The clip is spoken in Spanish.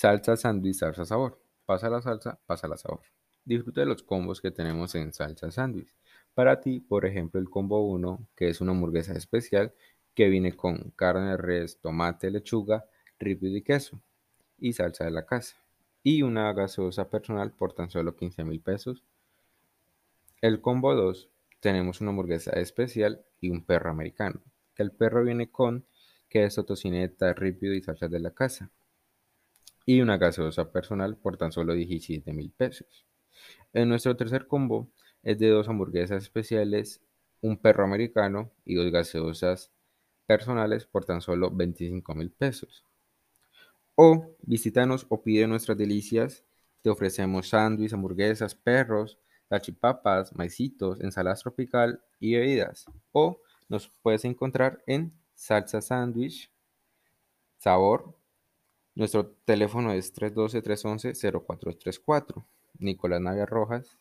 Salsa sándwich, salsa sabor. Pasa la salsa, pasa la sabor. Disfruta de los combos que tenemos en salsa sándwich. Para ti, por ejemplo, el combo 1, que es una hamburguesa especial que viene con carne de res, tomate, lechuga, ripio y queso y salsa de la casa. Y una gaseosa personal por tan solo 15 mil pesos. El combo 2 tenemos una hamburguesa especial y un perro americano. El perro viene con queso, tocineta, ripio y salsa de la casa. Y una gaseosa personal por tan solo 17 mil pesos. En nuestro tercer combo es de dos hamburguesas especiales, un perro americano y dos gaseosas personales por tan solo 25 mil pesos. O visítanos o pide nuestras delicias. Te ofrecemos sándwiches, hamburguesas, perros, tachipapas, maicitos, ensaladas tropical y bebidas. O nos puedes encontrar en Salsa Sandwich Sabor. Nuestro teléfono es 312-311-0434. Nicolás Navia Rojas,